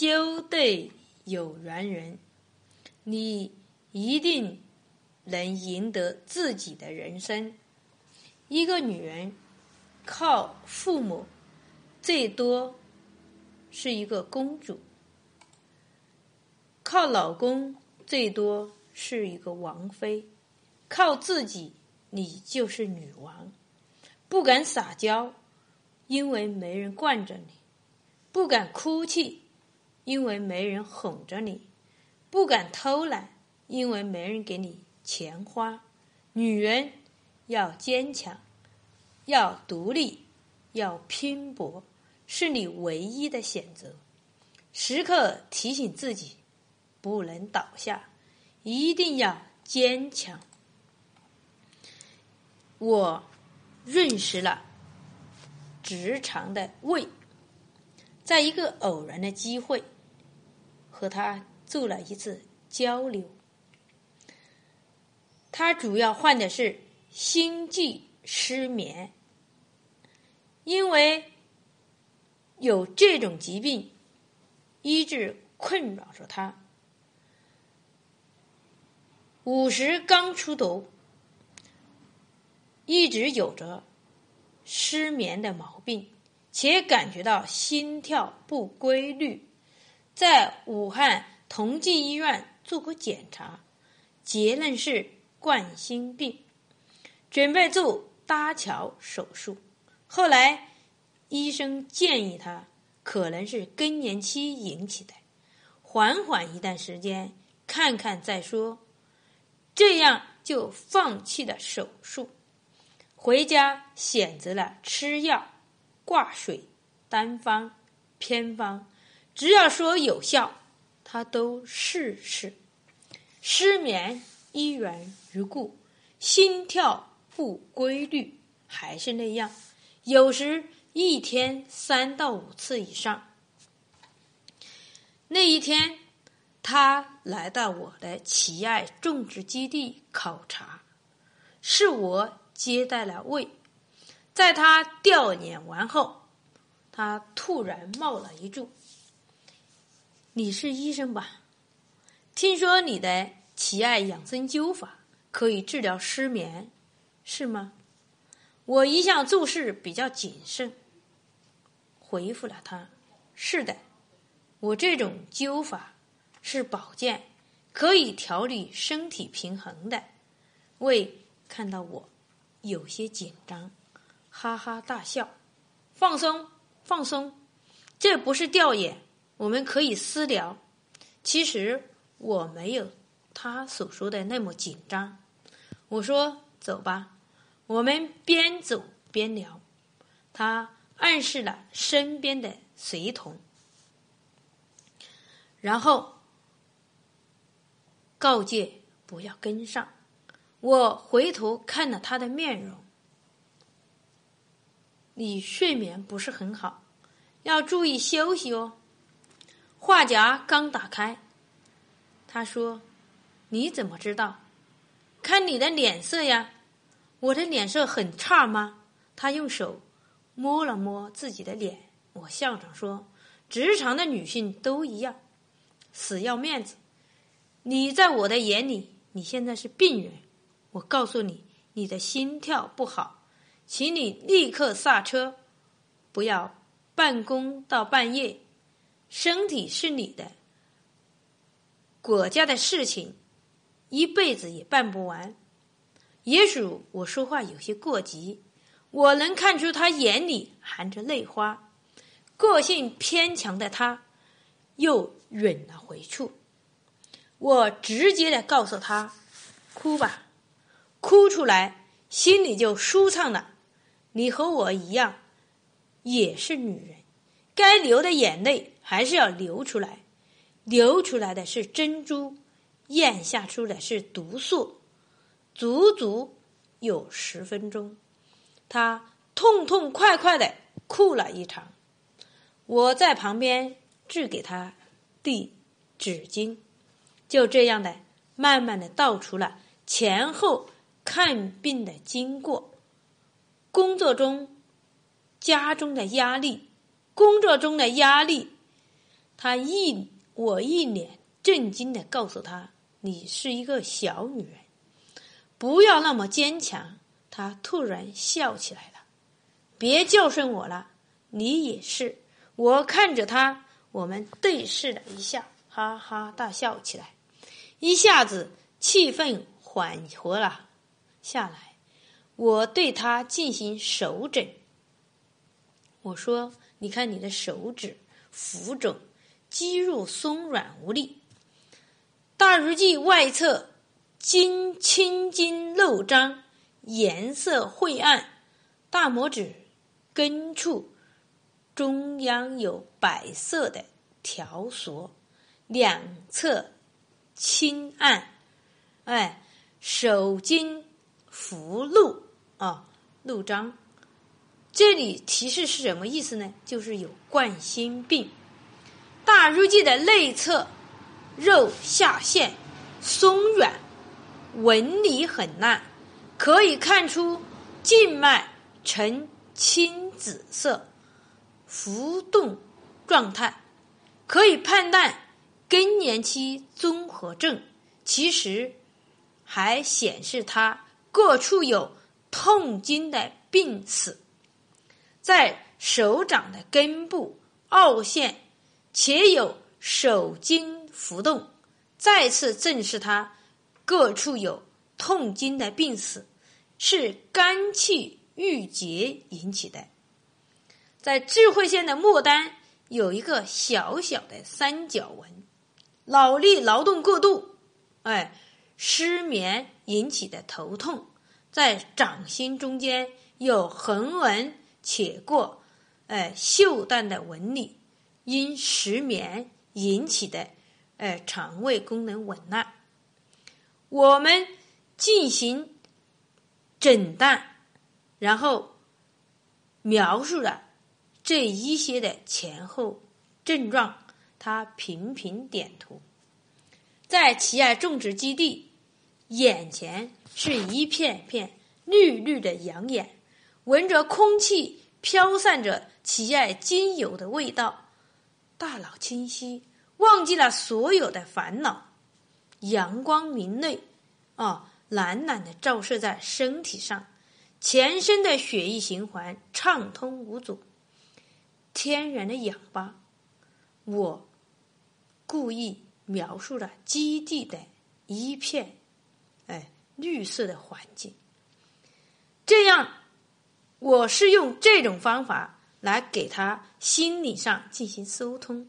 修对有缘人，你一定能赢得自己的人生。一个女人靠父母，最多是一个公主；靠老公，最多是一个王妃；靠自己，你就是女王。不敢撒娇，因为没人惯着你；不敢哭泣。因为没人哄着你，不敢偷懒；因为没人给你钱花。女人要坚强，要独立，要拼搏，是你唯一的选择。时刻提醒自己，不能倒下，一定要坚强。我认识了直肠的胃。在一个偶然的机会，和他做了一次交流。他主要患的是心悸失眠，因为有这种疾病，一直困扰着他。五十刚出头，一直有着失眠的毛病。且感觉到心跳不规律，在武汉同济医院做过检查，结论是冠心病，准备做搭桥手术。后来医生建议他可能是更年期引起的，缓缓一段时间看看再说。这样就放弃了手术，回家选择了吃药。挂水、单方、偏方，只要说有效，他都试试。失眠依然如故，心跳不规律还是那样，有时一天三到五次以上。那一天，他来到我的奇爱种植基地考察，是我接待了魏。在他调研完后，他突然冒了一句：“你是医生吧？听说你的奇爱养生灸法可以治疗失眠，是吗？”我一向做事比较谨慎，回复了他：“是的，我这种灸法是保健，可以调理身体平衡的。”为看到我有些紧张。哈哈大笑，放松，放松，这不是吊眼，我们可以私聊。其实我没有他所说的那么紧张。我说：“走吧，我们边走边聊。”他暗示了身边的随同，然后告诫不要跟上。我回头看了他的面容。你睡眠不是很好，要注意休息哦。话匣刚打开，他说：“你怎么知道？看你的脸色呀，我的脸色很差吗？”他用手摸了摸自己的脸，我笑着说：“职场的女性都一样，死要面子。你在我的眼里，你现在是病人。我告诉你，你的心跳不好。”请你立刻刹车，不要办公到半夜。身体是你的，国家的事情一辈子也办不完。也许我说话有些过激，我能看出他眼里含着泪花。个性偏强的他，又忍了回去。我直接的告诉他：“哭吧，哭出来，心里就舒畅了。”你和我一样，也是女人，该流的眼泪还是要流出来，流出来的是珍珠，咽下出的是毒素，足足有十分钟，他痛痛快快的哭了一场，我在旁边递给他递纸巾，就这样的慢慢的道出了前后看病的经过。工作中，家中的压力，工作中的压力，他一我一脸震惊的告诉他：“你是一个小女人，不要那么坚强。”他突然笑起来了：“别教训我了，你也是。”我看着他，我们对视了一下，哈哈大笑起来，一下子气氛缓和了下来。我对他进行手诊，我说：“你看你的手指浮肿，肌肉松软无力，大鱼际外侧筋青筋漏张，颜色晦暗，大拇指根处。”中央有白色的条索，两侧青暗，哎，手筋浮露啊，露张。这里提示是什么意思呢？就是有冠心病。大乳际的内侧肉下陷，松软，纹理很烂，可以看出静脉呈青紫色。浮动状态可以判断更年期综合症，其实还显示他各处有痛经的病史，在手掌的根部凹陷，且有手筋浮动，再次证实他各处有痛经的病史，是肝气郁结引起的。在智慧线的末端有一个小小的三角纹，脑力劳动过度，哎，失眠引起的头痛，在掌心中间有横纹且过，呃，袖淡的纹理，因失眠引起的，呃，肠胃功能紊乱。我们进行诊断，然后描述了。这一些的前后症状，他频频点头。在奇爱种植基地，眼前是一片片绿绿的杨眼，闻着空气飘散着奇爱精油的味道，大脑清晰，忘记了所有的烦恼。阳光明媚，啊，懒懒的照射在身体上，全身的血液循环畅通无阻。天然的氧吧，我故意描述了基地的一片，哎，绿色的环境。这样，我是用这种方法来给他心理上进行疏通，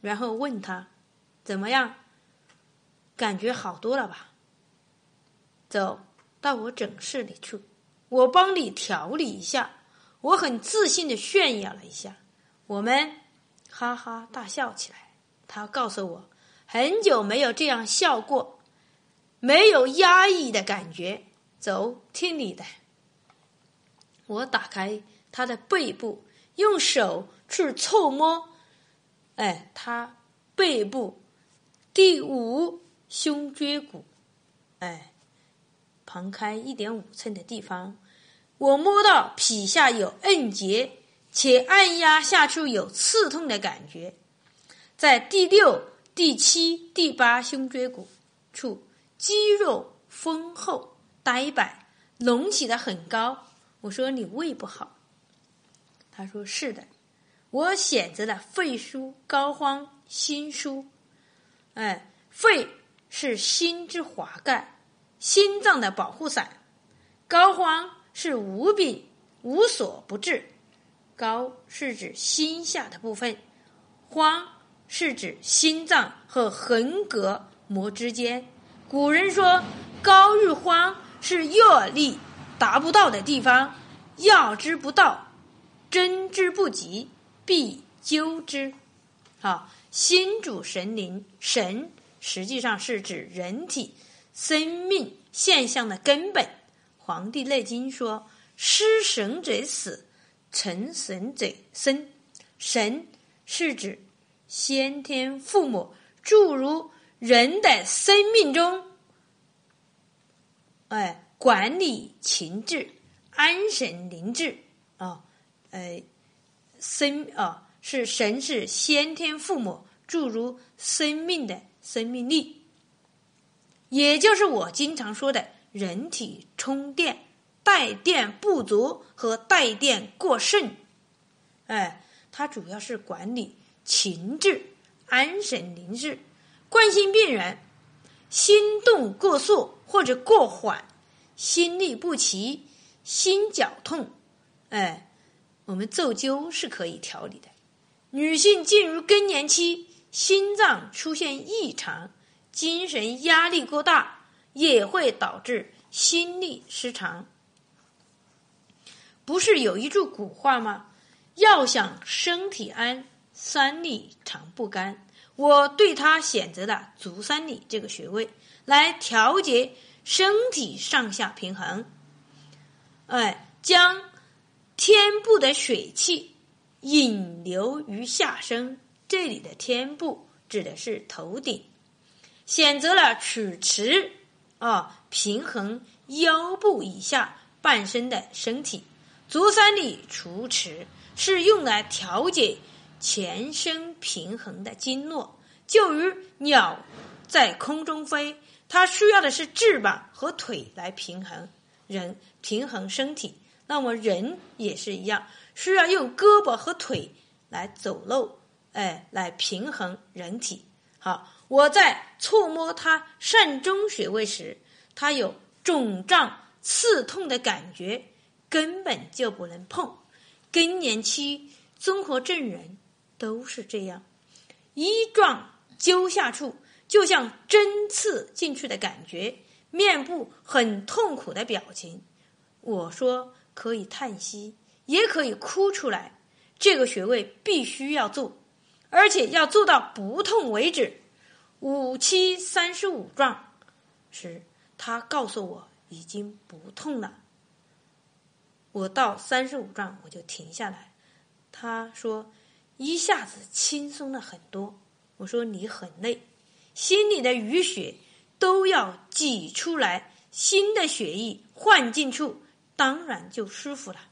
然后问他怎么样，感觉好多了吧？走到我诊室里去，我帮你调理一下。我很自信的炫耀了一下。我们哈哈大笑起来。他告诉我，很久没有这样笑过，没有压抑的感觉。走，听你的。我打开他的背部，用手去触摸，哎，他背部第五胸椎骨，哎，旁开一点五寸的地方，我摸到皮下有硬结。且按压下处有刺痛的感觉，在第六、第七、第八胸椎骨处，肌肉丰厚、呆板、隆起的很高。我说你胃不好，他说是的。我选择了肺腧、膏肓、心腧。哎，肺是心之华盖，心脏的保护伞；膏肓是无病无所不治。膏是指心下的部分，肓是指心脏和横膈膜之间。古人说：“膏与肓是药力达不到的地方，药之不到，针之不及，必灸之。”好，心主神灵，神实际上是指人体生命现象的根本。《黄帝内经》说：“失神者死。”成神者生，神是指先天父母注入人的生命中，哎，管理情志、安神灵志啊，呃，生啊是神是先天父母注入生命的生命力，也就是我经常说的人体充电带电不足和带电过剩。哎，它主要是管理情志、安神宁志、冠心病人。心动过速或者过缓，心律不齐，心绞痛，哎，我们奏灸是可以调理的。女性进入更年期，心脏出现异常，精神压力过大，也会导致心律失常。不是有一句古话吗？要想身体安，三里常不干。我对他选择了足三里这个穴位，来调节身体上下平衡。哎，将天部的水气引流于下身，这里的天部指的是头顶。选择了曲池啊，平衡腰部以下半身的身体。足三里除池是用来调节。全身平衡的经络，就如鸟在空中飞，它需要的是翅膀和腿来平衡人平衡身体。那么人也是一样，需要用胳膊和腿来走路，哎，来平衡人体。好，我在触摸它膻中穴位时，它有肿胀、刺痛的感觉，根本就不能碰。更年期综合症人。都是这样，一撞揪下处，就像针刺进去的感觉，面部很痛苦的表情。我说可以叹息，也可以哭出来。这个穴位必须要做，而且要做到不痛为止。五七三十五状时，他告诉我已经不痛了。我到三十五状我就停下来，他说。一下子轻松了很多。我说你很累，心里的淤血都要挤出来，新的血液换进去，当然就舒服了。